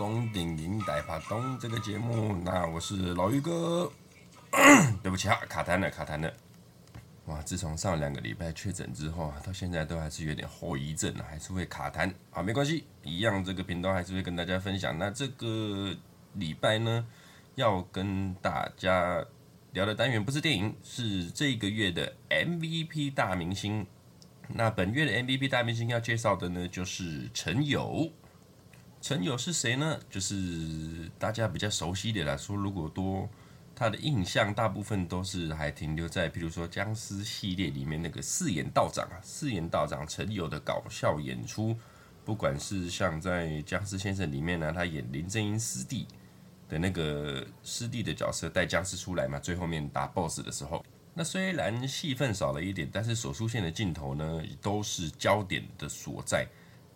到香港电影大拍档这个节目。那我是老于哥，对不起啊，卡痰了，卡痰了。哇，自从上两个礼拜确诊之后啊，到现在都还是有点后遗症啊，还是会卡痰。好，没关系，一样这个频道还是会跟大家分享。那这个礼拜呢，要跟大家聊的单元不是电影，是这个月的 MVP 大明星。那本月的 MVP 大明星要介绍的呢，就是陈友。陈友是谁呢？就是大家比较熟悉的来说，如果多他的印象，大部分都是还停留在，譬如说僵尸系列里面那个四眼道长啊，四眼道长陈友的搞笑演出，不管是像在《僵尸先生》里面呢，他演林正英师弟的那个师弟的角色，带僵尸出来嘛，最后面打 BOSS 的时候。那虽然戏份少了一点，但是所出现的镜头呢，都是焦点的所在。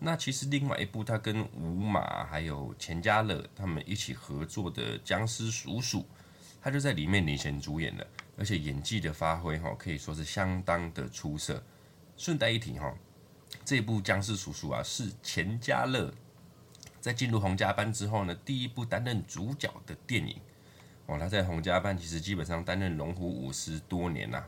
那其实另外一部他跟吴马还有钱嘉乐他们一起合作的《僵尸叔叔》，他就在里面领衔主演了，而且演技的发挥哈，可以说是相当的出色。顺带一提哈，这部《僵尸叔叔》啊，是钱嘉乐在进入洪家班之后呢，第一部担任主角的电影。哦，他在洪家班其实基本上担任龙虎武师多年呐、啊，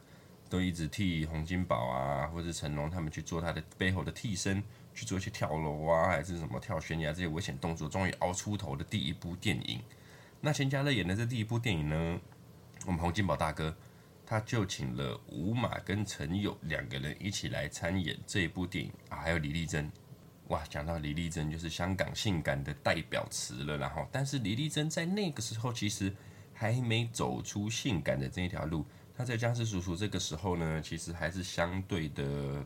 都一直替洪金宝啊，或者成龙他们去做他的背后的替身，去做一些跳楼啊，还是什么跳悬崖这些危险动作，终于熬出头的第一部电影。那钱嘉乐演的这第一部电影呢，我们洪金宝大哥他就请了吴马跟陈友两个人一起来参演这一部电影啊，还有李丽珍。哇，讲到李丽珍就是香港性感的代表词了，然后但是李丽珍在那个时候其实。还没走出性感的这一条路，他在僵尸叔叔这个时候呢，其实还是相对的，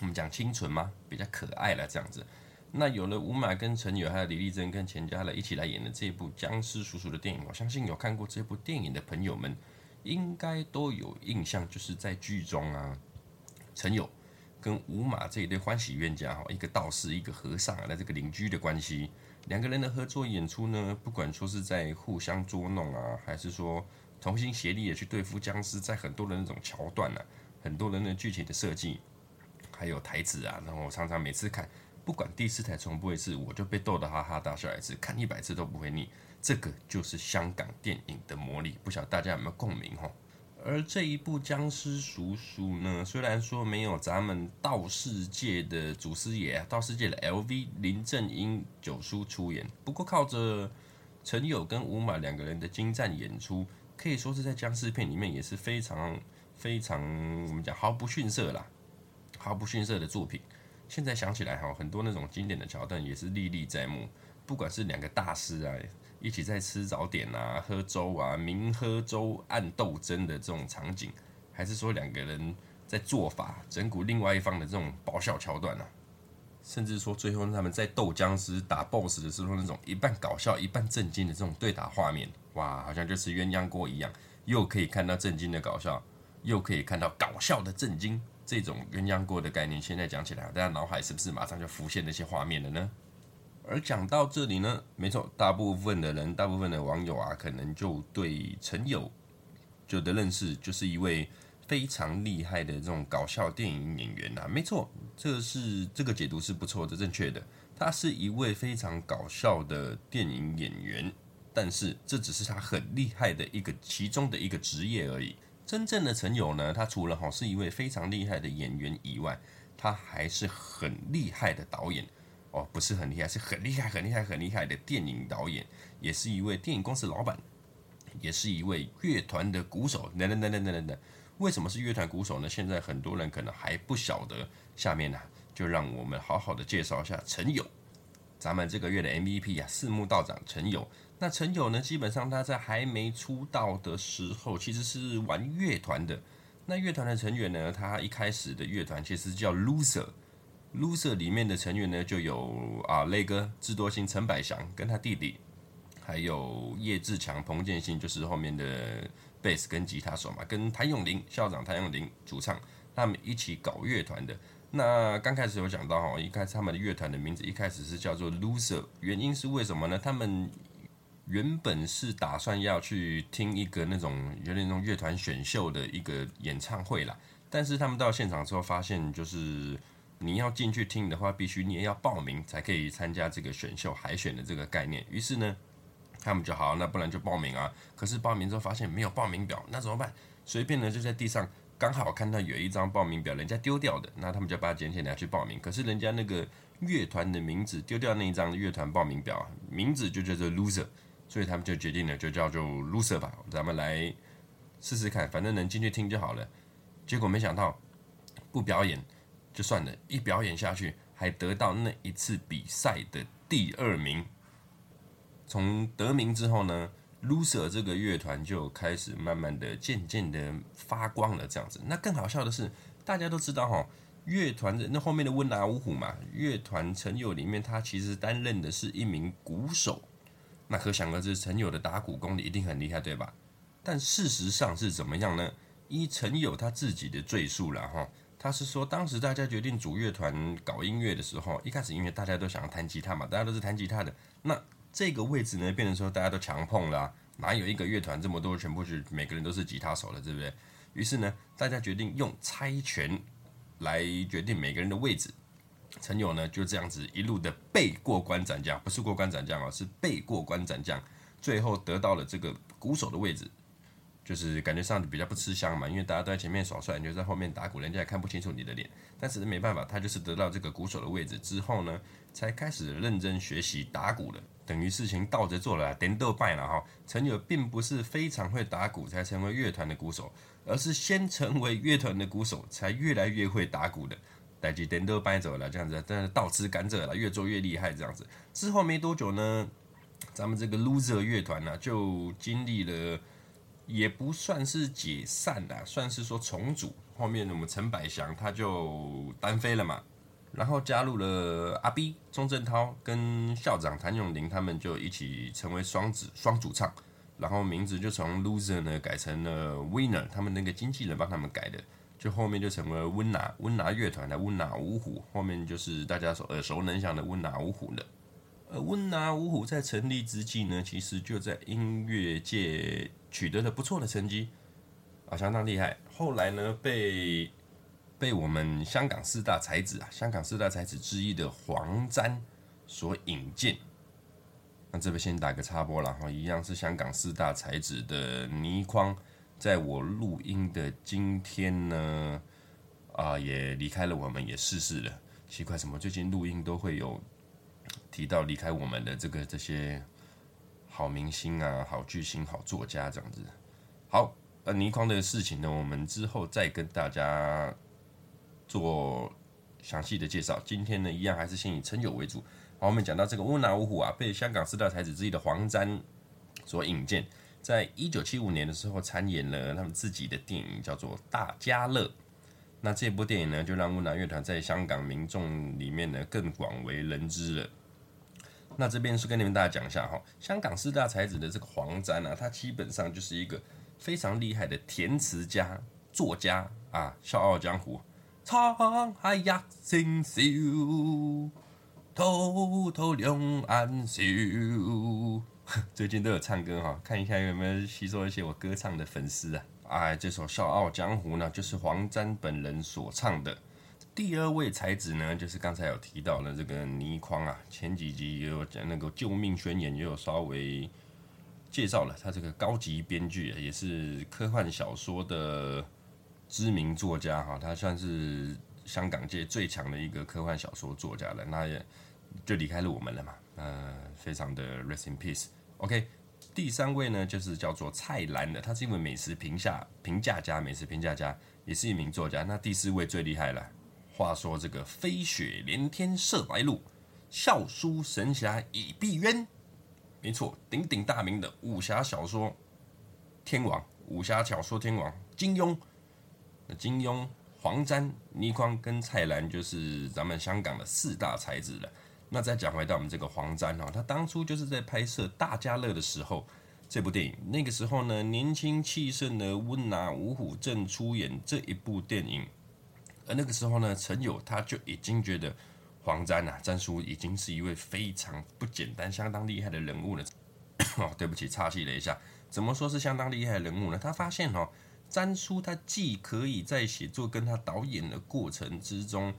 我们讲清纯吗，比较可爱了这样子。那有了吴马跟陈友，还有李丽珍跟钱嘉乐一起来演的这部僵尸叔叔的电影，我相信有看过这部电影的朋友们，应该都有印象，就是在剧中啊，陈友跟吴马这一对欢喜冤家哈，一个道士，一个和尚啊，的这个邻居的关系。两个人的合作演出呢，不管说是在互相捉弄啊，还是说同心协力的去对付僵尸，在很多的那种桥段啊，很多人的剧情的设计，还有台词啊，然后我常常每次看，不管第四台重播一次，我就被逗得哈哈大笑一次，看一百次都不会腻。这个就是香港电影的魔力，不晓得大家有没有共鸣哈？而这一部僵尸叔叔呢，虽然说没有咱们道士界的祖师爷，道士界的 LV 林正英九叔出演，不过靠着陈友跟吴马两个人的精湛演出，可以说是在僵尸片里面也是非常非常我们讲毫不逊色啦，毫不逊色的作品。现在想起来哈，很多那种经典的桥段也是历历在目，不管是两个大师啊。一起在吃早点啊，喝粥啊，明喝粥暗斗争的这种场景，还是说两个人在做法整蛊另外一方的这种爆笑桥段啊，甚至说最后他们在斗僵尸打 BOSS 的时候那种一半搞笑一半震惊的这种对打画面，哇，好像就是鸳鸯锅一样，又可以看到震惊的搞笑，又可以看到搞笑的震惊，这种鸳鸯锅的概念，现在讲起来，大家脑海是不是马上就浮现那些画面了呢？而讲到这里呢，没错，大部分的人，大部分的网友啊，可能就对陈友就的认识，就是一位非常厉害的这种搞笑电影演员啊。没错，这是这个解读是不错的，正确的。他是一位非常搞笑的电影演员，但是这只是他很厉害的一个其中的一个职业而已。真正的陈友呢，他除了哈是一位非常厉害的演员以外，他还是很厉害的导演。哦，不是很厉害，是很厉害、很厉害、很厉害的电影导演，也是一位电影公司老板，也是一位乐团的鼓手。等等等等等等等，为什么是乐团鼓手呢？现在很多人可能还不晓得。下面呢、就让我们好好的介绍一下陈友，咱们这个月的 MVP 啊，四目道长陈友。那陈友呢，基本上他在还没出道的时候，其实是玩乐团的。那乐团的成员呢，他一开始的乐团其实叫 Loser。Loser 里面的成员呢，就有啊，雷哥、智多星、陈百祥跟他弟弟，还有叶志强、彭建新，就是后面的贝斯跟吉他手嘛，跟谭咏麟校长谭咏麟主唱，他们一起搞乐团的。那刚开始有讲到哈，一开始他们的乐团的名字一开始是叫做 Loser，原因是为什么呢？他们原本是打算要去听一个那种有点那种乐团选秀的一个演唱会啦，但是他们到现场之后发现就是。你要进去听的话，必须你也要报名才可以参加这个选秀海选的这个概念。于是呢，他们就好，那不然就报名啊。可是报名之后发现没有报名表，那怎么办？随便呢就在地上刚好看到有一张报名表，人家丢掉的，那他们就把它捡起来去报名。可是人家那个乐团的名字丢掉那一张乐团报名表，名字就叫做 Loser，所以他们就决定了就叫做 Loser 吧，咱们来试试看，反正能进去听就好了。结果没想到不表演。就算了，一表演下去，还得到那一次比赛的第二名。从得名之后呢，Loser 这个乐团就开始慢慢的、渐渐的发光了。这样子，那更好笑的是，大家都知道哈，乐团的那后面的温拿五虎嘛，乐团陈友里面，他其实担任的是一名鼓手。那可想而知，陈友的打鼓功力一定很厉害，对吧？但事实上是怎么样呢？依陈友他自己的赘述了哈。他是说，当时大家决定组乐团搞音乐的时候，一开始因为大家都想要弹吉他嘛，大家都是弹吉他的，那这个位置呢，变成说大家都强碰了，哪有一个乐团这么多全部是每个人都是吉他手了，对不对？于是呢，大家决定用猜拳来决定每个人的位置。陈友呢就这样子一路的背过关斩将，不是过关斩将哦，是背过关斩将，最后得到了这个鼓手的位置。就是感觉上比较不吃香嘛，因为大家都在前面耍帅，你就在后面打鼓，人家也看不清楚你的脸。但是没办法，他就是得到这个鼓手的位置之后呢，才开始认真学习打鼓的，等于事情倒着做了，颠倒摆了哈。陈友并不是非常会打鼓才成为乐团的鼓手，而是先成为乐团的鼓手，才越来越会打鼓的。代志颠倒摆走了，这样子，但是倒吃甘蔗了，越做越厉害这样子。之后没多久呢，咱们这个 Loser 乐团呢，就经历了。也不算是解散啦，算是说重组。后面我们陈百祥他就单飞了嘛，然后加入了阿 B 钟镇涛跟校长谭咏麟，他们就一起成为双子双主唱，然后名字就从 Loser 呢改成了 Winner，他们那个经纪人帮他们改的，就后面就成为温拿温拿乐团的温拿五虎，后面就是大家所耳熟能详的温拿五虎了。而温拿五虎在成立之际呢，其实就在音乐界取得了不错的成绩啊，相当厉害。后来呢，被被我们香港四大才子啊，香港四大才子之一的黄沾所引荐。那这边先打个插播了哈，一样是香港四大才子的倪匡，在我录音的今天呢，啊，也离开了我们，也逝世了。奇怪，什么最近录音都会有？提到离开我们的这个这些好明星啊、好巨星、好作家这样子。好，呃，倪匡的事情呢，我们之后再跟大家做详细的介绍。今天呢，一样还是先以陈友为主。好，我们讲到这个温拿五虎啊，被香港四大才子之一的黄沾所引荐，在一九七五年的时候参演了他们自己的电影，叫做《大家乐》。那这部电影呢，就让温拿乐团在香港民众里面呢更广为人知了。那这边是跟你们大家讲一下哈，香港四大才子的这个黄沾啊，他基本上就是一个非常厉害的填词家、作家啊，笑傲江湖，沧海一声笑，滔滔两岸潮。最近都有唱歌哈，看一下有没有吸收一些我歌唱的粉丝啊。哎，这首《笑傲江湖》呢，就是黄沾本人所唱的。第二位才子呢，就是刚才有提到的这个倪匡啊，前几集也有讲那个《救命宣言》，也有稍微介绍了他这个高级编剧，也是科幻小说的知名作家哈，他算是香港界最强的一个科幻小说作家了。那也就离开了我们了嘛，呃，非常的 rest in peace。OK，第三位呢，就是叫做蔡澜的，他是一位美食评价评价家，美食评价家，也是一名作家。那第四位最厉害了。话说这个飞雪连天射白鹿，笑书神侠倚碧鸳，没错，鼎鼎大名的武侠小说天王，武侠小说天王金庸。金庸、黄沾、倪匡跟蔡澜就是咱们香港的四大才子了。那再讲回到我们这个黄沾啊，他当初就是在拍摄《大家乐》的时候，这部电影那个时候呢，年轻气盛的温拿五虎正出演这一部电影。而那个时候呢，陈友他就已经觉得黄沾啊，沾叔已经是一位非常不简单、相当厉害的人物了。哦，对不起，岔气了一下。怎么说是相当厉害的人物呢？他发现哦，詹叔他既可以在写作跟他导演的过程之中，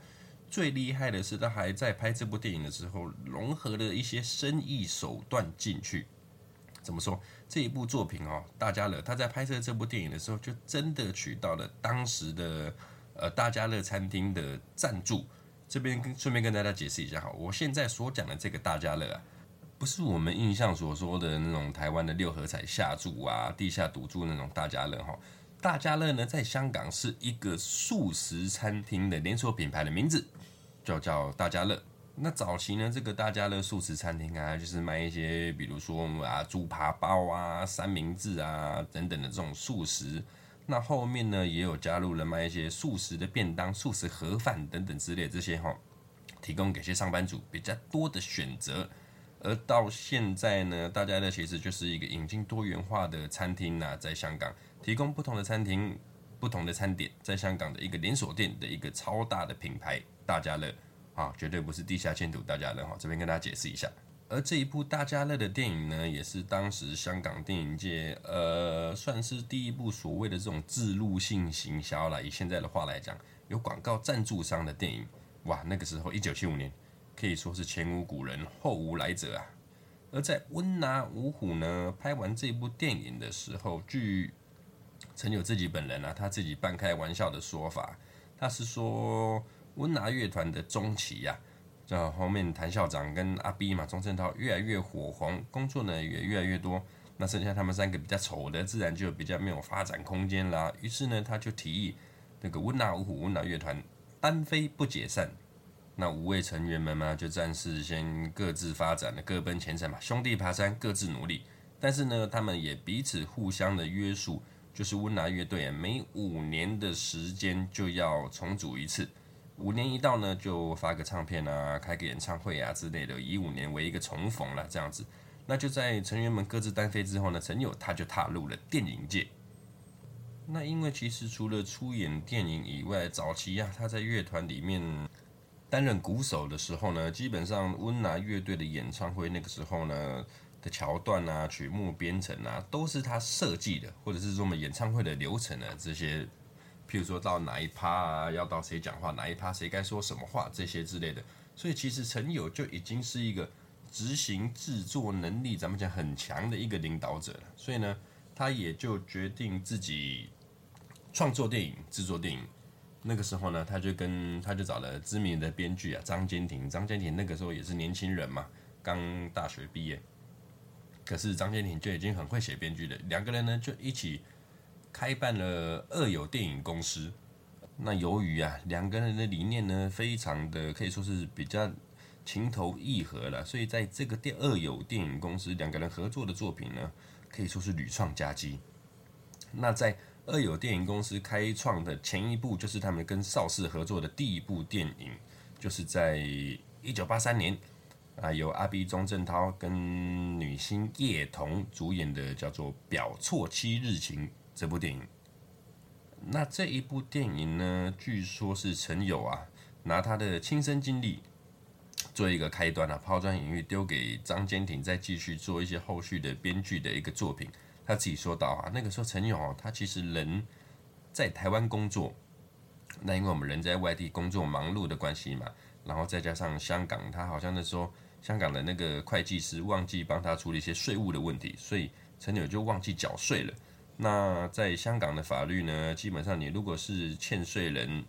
最厉害的是，他还在拍这部电影的时候，融合了一些生意手段进去。怎么说？这一部作品哦，大家乐他在拍摄这部电影的时候，就真的取到了当时的呃大家乐餐厅的赞助。这边跟顺便跟大家解释一下哈，我现在所讲的这个大家乐啊，不是我们印象所说的那种台湾的六合彩下注啊、地下赌注那种大家乐哈。大家乐呢，在香港是一个素食餐厅的连锁品牌的名字，就叫大家乐。那早期呢，这个大家乐素食餐厅啊，就是卖一些，比如说啊，猪扒包啊、三明治啊等等的这种素食。那后面呢，也有加入了卖一些素食的便当、素食盒饭等等之类这些哈，提供给些上班族比较多的选择。而到现在呢，大家乐其实就是一个引进多元化的餐厅呐，在香港提供不同的餐厅、不同的餐点，在香港的一个连锁店的一个超大的品牌，大家乐。啊，绝对不是地下建筑大家乐哈，这边跟大家解释一下。而这一部大家乐的电影呢，也是当时香港电影界呃，算是第一部所谓的这种自入性行销了，以现在的话来讲，有广告赞助商的电影。哇，那个时候一九七五年，可以说是前无古人后无来者啊。而在温拿五虎呢拍完这部电影的时候，据陈友自己本人啊，他自己半开玩笑的说法，他是说。温拿乐团的中期呀，这后面谭校长跟阿 B 嘛，钟镇涛越来越火红，工作呢也越来越多，那剩下他们三个比较丑的，自然就比较没有发展空间啦。于是呢，他就提议那个温拿五虎温拿乐团单飞不解散。那五位成员们嘛，就暂时先各自发展了，各奔前程嘛，兄弟爬山，各自努力。但是呢，他们也彼此互相的约束，就是温拿乐队每五年的时间就要重组一次。五年一到呢，就发个唱片啊，开个演唱会啊之类的，以五年为一个重逢了这样子。那就在成员们各自单飞之后呢，陈友他就踏入了电影界。那因为其实除了出演电影以外，早期呀、啊、他在乐团里面担任鼓手的时候呢，基本上温拿乐队的演唱会那个时候呢的桥段啊、曲目编成啊，都是他设计的，或者是说我们演唱会的流程啊这些。譬如说到哪一趴啊，要到谁讲话，哪一趴谁该说什么话，这些之类的。所以其实陈友就已经是一个执行制作能力，咱们讲很强的一个领导者了。所以呢，他也就决定自己创作电影、制作电影。那个时候呢，他就跟他就找了知名的编剧啊张坚庭。张坚庭那个时候也是年轻人嘛，刚大学毕业。可是张坚庭就已经很会写编剧了。两个人呢就一起。开办了二友电影公司。那由于啊两个人的理念呢，非常的可以说是比较情投意合了，所以在这个第二友电影公司两个人合作的作品呢，可以说是屡创佳绩。那在二友电影公司开创的前一部，就是他们跟邵氏合作的第一部电影，就是在一九八三年啊，由阿 B 钟镇涛跟女星叶童主演的，叫做《表错七日情》。这部电影，那这一部电影呢，据说是陈友啊拿他的亲身经历做一个开端啊，抛砖引玉，丢给张坚庭，再继续做一些后续的编剧的一个作品。他自己说到啊，那个时候陈友啊，他其实人在台湾工作，那因为我们人在外地工作忙碌的关系嘛，然后再加上香港，他好像那时候香港的那个会计师忘记帮他处理一些税务的问题，所以陈友就忘记缴税了。那在香港的法律呢，基本上你如果是欠税人，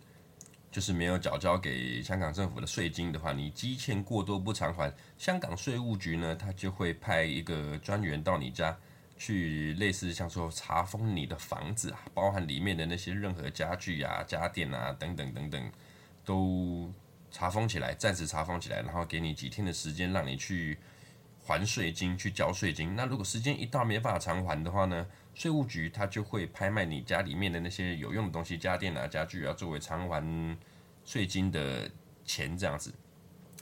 就是没有缴交给香港政府的税金的话，你积欠过多不偿还，香港税务局呢，他就会派一个专员到你家去，类似像说查封你的房子啊，包含里面的那些任何家具啊、家电啊等等等等，都查封起来，暂时查封起来，然后给你几天的时间让你去还税金，去交税金。那如果时间一到没办法偿还的话呢？税务局他就会拍卖你家里面的那些有用的东西，家电啊、家具啊，作为偿还税金的钱这样子。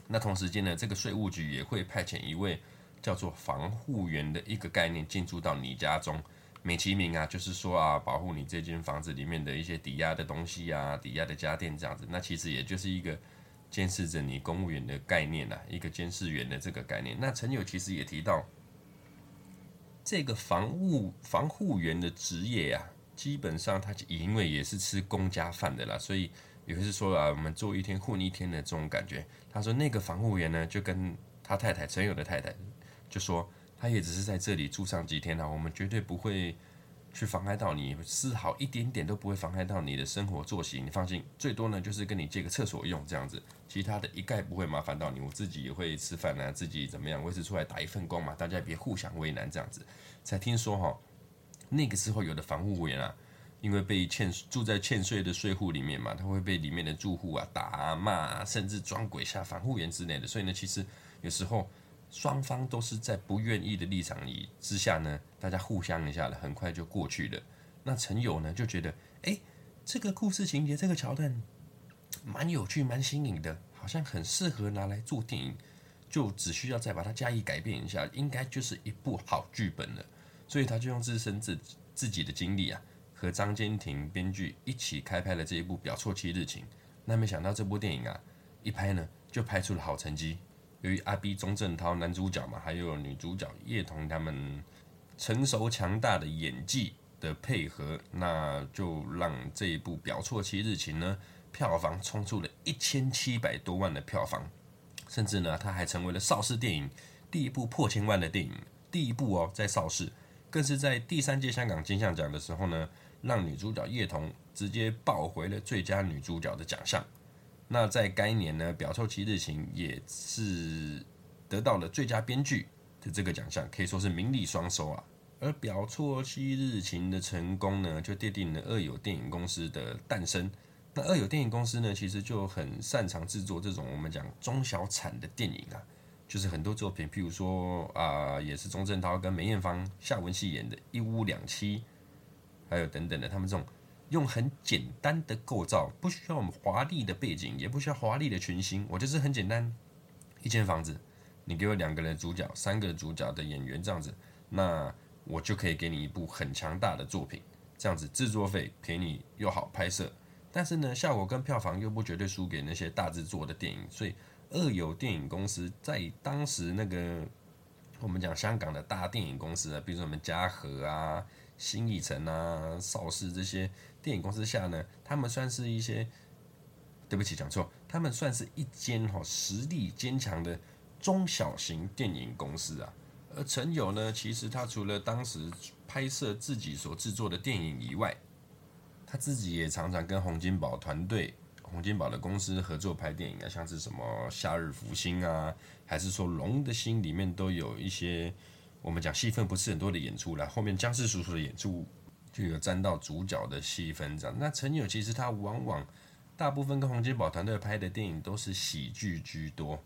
那同时间呢，这个税务局也会派遣一位叫做防护员的一个概念进驻到你家中，美其名啊，就是说啊，保护你这间房子里面的一些抵押的东西啊、抵押的家电这样子。那其实也就是一个监视着你公务员的概念啊，一个监视员的这个概念。那陈友其实也提到。这个防务防护员的职业啊，基本上他因为也是吃公家饭的啦，所以也就是说啊，我们做一天混一天的这种感觉。他说那个防护员呢，就跟他太太陈友的太太就说，他也只是在这里住上几天啊，我们绝对不会去妨碍到你，丝毫一点点都不会妨碍到你的生活作息。你放心，最多呢就是跟你借个厕所用这样子，其他的一概不会麻烦到你。我自己也会吃饭啊，自己怎么样，我也是出来打一份工嘛，大家也别互相为难这样子。才听说哈，那个时候有的防护员啊。因为被欠住在欠税的税户里面嘛，他会被里面的住户啊打骂，甚至装鬼下防护员之类的。所以呢，其实有时候双方都是在不愿意的立场里之下呢，大家互相一下了，很快就过去了。那陈友呢就觉得，哎，这个故事情节这个桥段蛮有趣、蛮新颖的，好像很适合拿来做电影，就只需要再把它加以改变一下，应该就是一部好剧本了。所以他就用自身自自己的经历啊。和张坚庭编剧一起开拍了这一部《表错七日情》，那没想到这部电影啊，一拍呢就拍出了好成绩。由于阿 B 钟镇涛男主角嘛，还有女主角叶童他们成熟强大的演技的配合，那就让这一部《表错七日情》呢票房冲出了一千七百多万的票房，甚至呢，它还成为了邵氏电影第一部破千万的电影，第一部哦，在邵氏，更是在第三届香港金像奖的时候呢。让女主角叶童直接抱回了最佳女主角的奖项。那在该年呢，《表错七日情》也是得到了最佳编剧的这个奖项，可以说是名利双收啊。而《表错七日情》的成功呢，就奠定了二友电影公司的诞生。那二友电影公司呢，其实就很擅长制作这种我们讲中小产的电影啊，就是很多作品，譬如说啊、也是钟镇涛跟梅艳芳、夏文汐演的《一屋两妻》。还有等等的，他们这种用很简单的构造，不需要我们华丽的背景，也不需要华丽的群星，我就是很简单一间房子，你给我两个人主角、三个主角的演员这样子，那我就可以给你一部很强大的作品，这样子制作费便宜又好拍摄，但是呢，效果跟票房又不绝对输给那些大制作的电影，所以二友电影公司在当时那个我们讲香港的大电影公司啊，比如说我们嘉禾啊。新艺城啊、邵氏这些电影公司下呢，他们算是一些，对不起讲错，他们算是一间哈实力坚强的中小型电影公司啊。而陈友呢，其实他除了当时拍摄自己所制作的电影以外，他自己也常常跟洪金宝团队、洪金宝的公司合作拍电影啊，像是什么《夏日福星》啊，还是说《龙的心》里面都有一些。我们讲戏份不是很多的演出了，后面江氏叔叔的演出就有沾到主角的戏份这样。那陈友其实他往往大部分跟洪金宝团队拍的电影都是喜剧居多。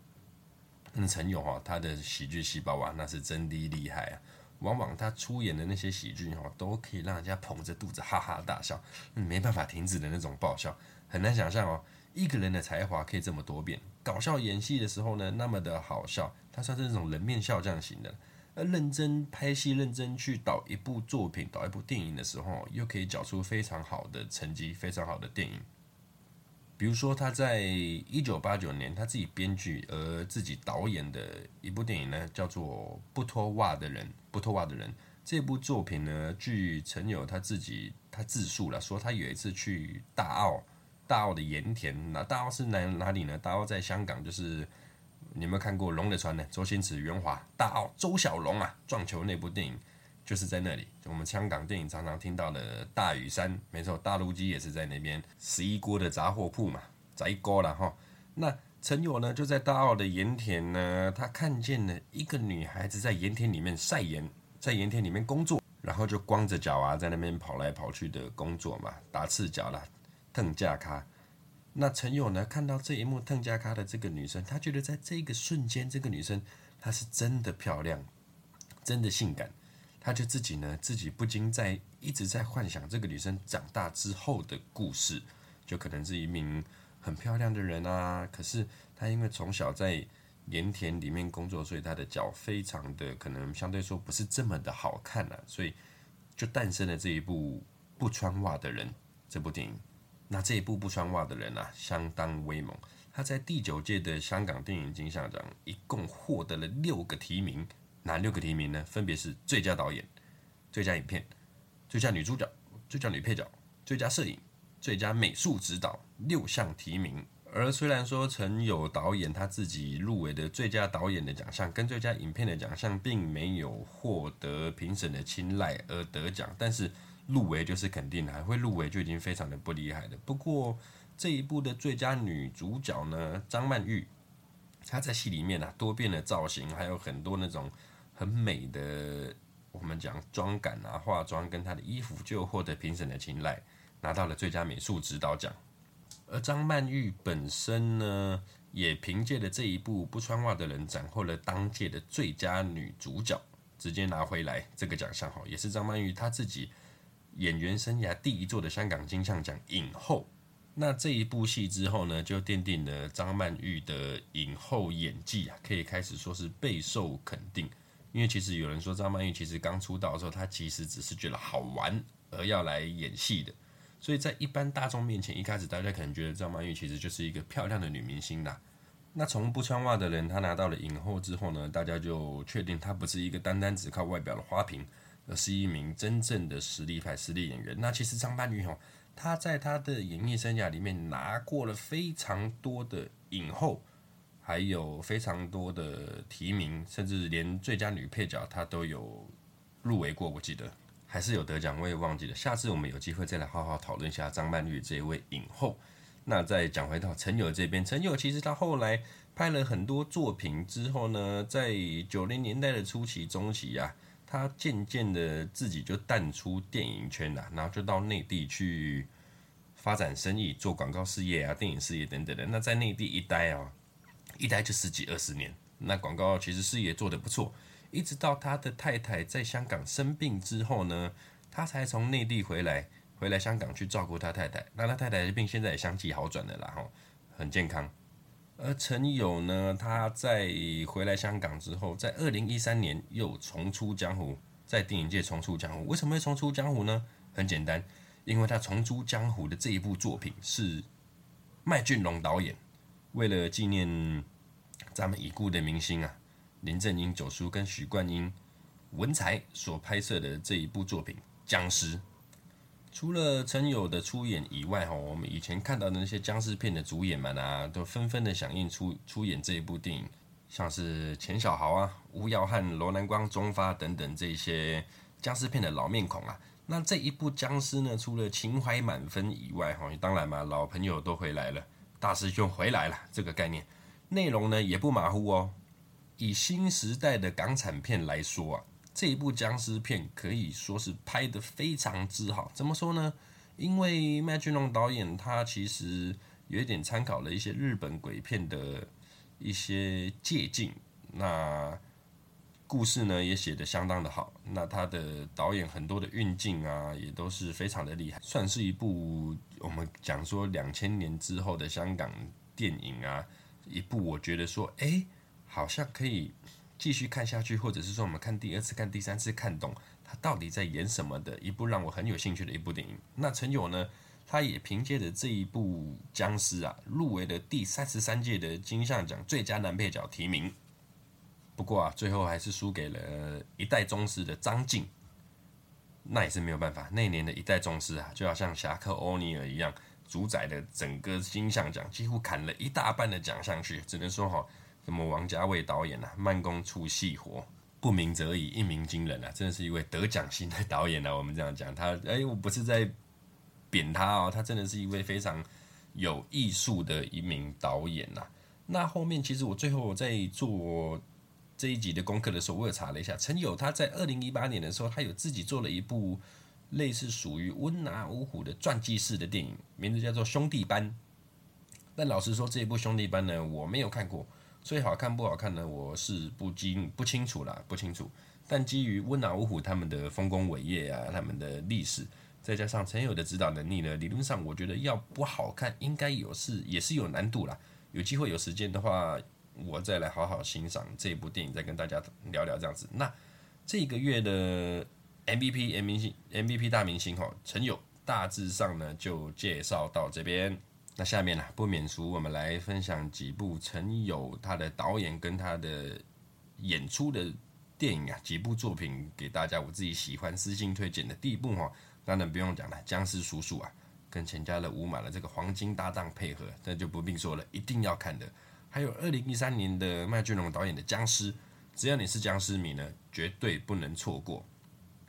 那陈友哈，他的喜剧细胞啊，那是真的厉害啊！往往他出演的那些喜剧哈，都可以让人家捧着肚子哈哈大笑，没办法停止的那种爆笑，很难想象哦，一个人的才华可以这么多变，搞笑演戏的时候呢，那么的好笑，他算是那种人面笑匠型的。而认真拍戏、认真去导一部作品、导一部电影的时候，又可以缴出非常好的成绩、非常好的电影。比如说，他在一九八九年他自己编剧而自己导演的一部电影呢，叫做《不脱袜的人》。不脱袜的人这部作品呢，据陈友他自己他自述了，说他有一次去大澳，大澳的盐田，那大澳是哪哪里呢？大澳在香港，就是。你有没有看过《龙的传》呢？周星驰、袁华、大澳、周小龙啊，撞球那部电影就是在那里。我们香港电影常常听到的大屿山，没错，大陆鸡也是在那边。十一锅的杂货铺嘛，杂一锅了哈。那陈友呢，就在大澳的盐田呢，他看见了一个女孩子在盐田里面晒盐，在盐田里面工作，然后就光着脚啊，在那边跑来跑去的工作嘛，打赤脚啦，蹬架咖。那陈友呢，看到这一幕，邓家咖的这个女生，他觉得在这个瞬间，这个女生她是真的漂亮，真的性感，他就自己呢，自己不禁在一直在幻想这个女生长大之后的故事，就可能是一名很漂亮的人啊。可是她因为从小在盐田里面工作，所以她的脚非常的可能相对说不是这么的好看了啊，所以就诞生了这一部不穿袜的人这部电影。那这一部不穿袜的人啊，相当威猛。他在第九届的香港电影金像奖一共获得了六个提名，哪六个提名呢？分别是最佳导演、最佳影片、最佳女主角、最佳女配角、最佳摄影、最佳美术指导六项提名。而虽然说曾有导演他自己入围的最佳导演的奖项跟最佳影片的奖项并没有获得评审的青睐而得奖，但是入围就是肯定的，还会入围就已经非常的不厉害了。不过这一部的最佳女主角呢，张曼玉，她在戏里面啊多变的造型，还有很多那种很美的我们讲妆感啊、化妆跟她的衣服，就获得评审的青睐，拿到了最佳美术指导奖。而张曼玉本身呢，也凭借着这一部《不穿袜的人》斩获了当届的最佳女主角，直接拿回来这个奖项哈，也是张曼玉她自己演员生涯第一座的香港金像奖影后。那这一部戏之后呢，就奠定了张曼玉的影后演技啊，可以开始说是备受肯定。因为其实有人说张曼玉其实刚出道的时候，她其实只是觉得好玩而要来演戏的。所以在一般大众面前，一开始大家可能觉得张曼玉其实就是一个漂亮的女明星啦。那从不穿袜的人，她拿到了影后之后呢，大家就确定她不是一个单单只靠外表的花瓶，而是一名真正的实力派实力演员。那其实张曼玉哈，她在她的演艺生涯里面拿过了非常多的影后，还有非常多的提名，甚至连最佳女配角她都有入围过，我记得。还是有得奖，我也忘记了。下次我们有机会再来好好讨论一下张曼玉这一位影后。那再讲回到陈友这边，陈友其实他后来拍了很多作品之后呢，在九零年代的初期、中期啊，他渐渐的自己就淡出电影圈了，然后就到内地去发展生意、做广告事业啊、电影事业等等的。那在内地一待啊，一待就十几二十年，那广告其实事业做得不错。一直到他的太太在香港生病之后呢，他才从内地回来，回来香港去照顾他太太。那他太太的病现在也相继好转了啦，吼，很健康。而陈友呢，他在回来香港之后，在二零一三年又重出江湖，在电影界重出江湖。为什么会重出江湖呢？很简单，因为他重出江湖的这一部作品是麦浚龙导演，为了纪念咱们已故的明星啊。林正英、九叔跟许冠英、文才所拍摄的这一部作品《僵尸》，除了陈友的出演以外，哈，我们以前看到的那些僵尸片的主演们啊，都纷纷的响应出出演这一部电影，像是钱小豪啊、吴耀汉、罗南光、钟发等等这些僵尸片的老面孔啊。那这一部僵尸呢，除了情怀满分以外，哈，当然嘛，老朋友都回来了，大师兄回来了，这个概念，内容呢也不马虎哦。以新时代的港产片来说啊，这一部僵尸片可以说是拍得非常之好。怎么说呢？因为麦浚龙导演他其实有一点参考了一些日本鬼片的一些借镜，那故事呢也写得相当的好。那他的导演很多的运镜啊，也都是非常的厉害，算是一部我们讲说两千年之后的香港电影啊，一部我觉得说，哎。好像可以继续看下去，或者是说我们看第二次、看第三次看懂他到底在演什么的一部让我很有兴趣的一部电影。那陈友呢，他也凭借着这一部僵尸啊，入围了第三十三届的金像奖最佳男配角提名。不过啊，最后还是输给了一代宗师的张晋。那也是没有办法，那年的一代宗师啊，就要像侠客欧尼尔一样，主宰了整个金像奖，几乎砍了一大半的奖项去，只能说哈。什么王家卫导演啊，慢工出细活，不鸣则已，一鸣惊人啊！真的是一位得奖型的导演啊。我们这样讲他，哎、我不是在贬他哦，他真的是一位非常有艺术的一名导演呐、啊。那后面其实我最后在做这一集的功课的时候，我也查了一下，陈友他在二零一八年的时候，他有自己做了一部类似属于温拿五虎的传记式的电影，名字叫做《兄弟班》。但老实说，这一部《兄弟班》呢，我没有看过。所以好看不好看呢？我是不清不清楚啦，不清楚。但基于温拿五虎他们的丰功伟业啊，他们的历史，再加上陈友的指导能力呢，理论上我觉得要不好看，应该有是也是有难度啦。有机会有时间的话，我再来好好欣赏这部电影，再跟大家聊聊这样子。那这个月的 MVP M 明星 MVP 大明星哈，陈友大致上呢就介绍到这边。那下面呢，不免俗，我们来分享几部陈友他的导演跟他的演出的电影啊，几部作品给大家，我自己喜欢私信推荐的。第一部哈，当然不用讲了，《僵尸叔叔》啊，跟钱嘉乐、吴马的这个黄金搭档配合，那就不必说了，一定要看的。还有二零一三年的麦浚龙导演的《僵尸》，只要你是僵尸迷呢，绝对不能错过。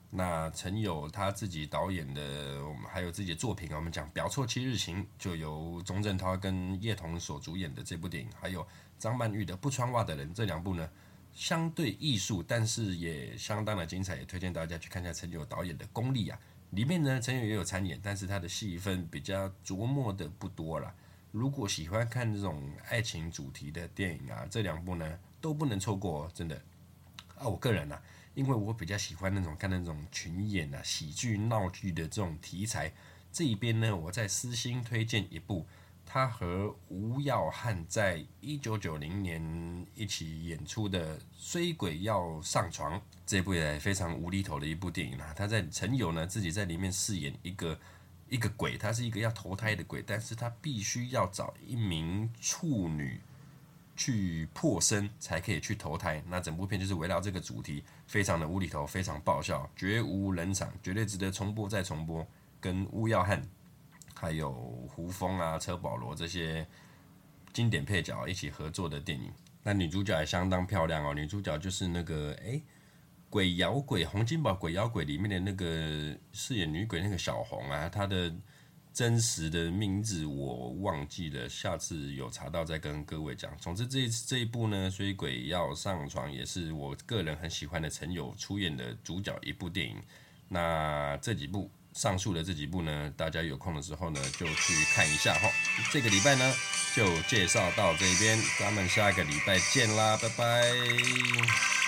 那陈友他自己导演的，我们还有自己的作品啊，我们讲《表错七日情》，就由钟镇涛跟叶童所主演的这部电影，还有张曼玉的《不穿袜的人》这两部呢，相对艺术，但是也相当的精彩，也推荐大家去看一下陈友导演的功力啊。里面呢，陈友也有参演，但是他的戏份比较琢磨的不多了。如果喜欢看这种爱情主题的电影啊，这两部呢都不能错过，真的。啊，我个人呢、啊。因为我比较喜欢那种看那种群演啊、喜剧闹剧的这种题材，这一边呢，我在私心推荐一部，他和吴耀汉在一九九零年一起演出的《衰鬼要上床》这部也非常无厘头的一部电影啊。他在陈友呢自己在里面饰演一个一个鬼，他是一个要投胎的鬼，但是他必须要找一名处女。去破身才可以去投胎，那整部片就是围绕这个主题，非常的无厘头，非常爆笑，绝无冷场，绝对值得重播再重播。跟巫耀汉、还有胡枫啊、车保罗这些经典配角一起合作的电影，那女主角也相当漂亮哦。女主角就是那个哎、鬼咬鬼洪金宝鬼咬鬼里面的那个饰演女鬼那个小红啊，她的。真实的名字我忘记了，下次有查到再跟各位讲。总之这一次这一部呢，水鬼要上床也是我个人很喜欢的陈友出演的主角一部电影。那这几部上述的这几部呢，大家有空的时候呢就去看一下哈。这个礼拜呢就介绍到这边，咱们下个礼拜见啦，拜拜。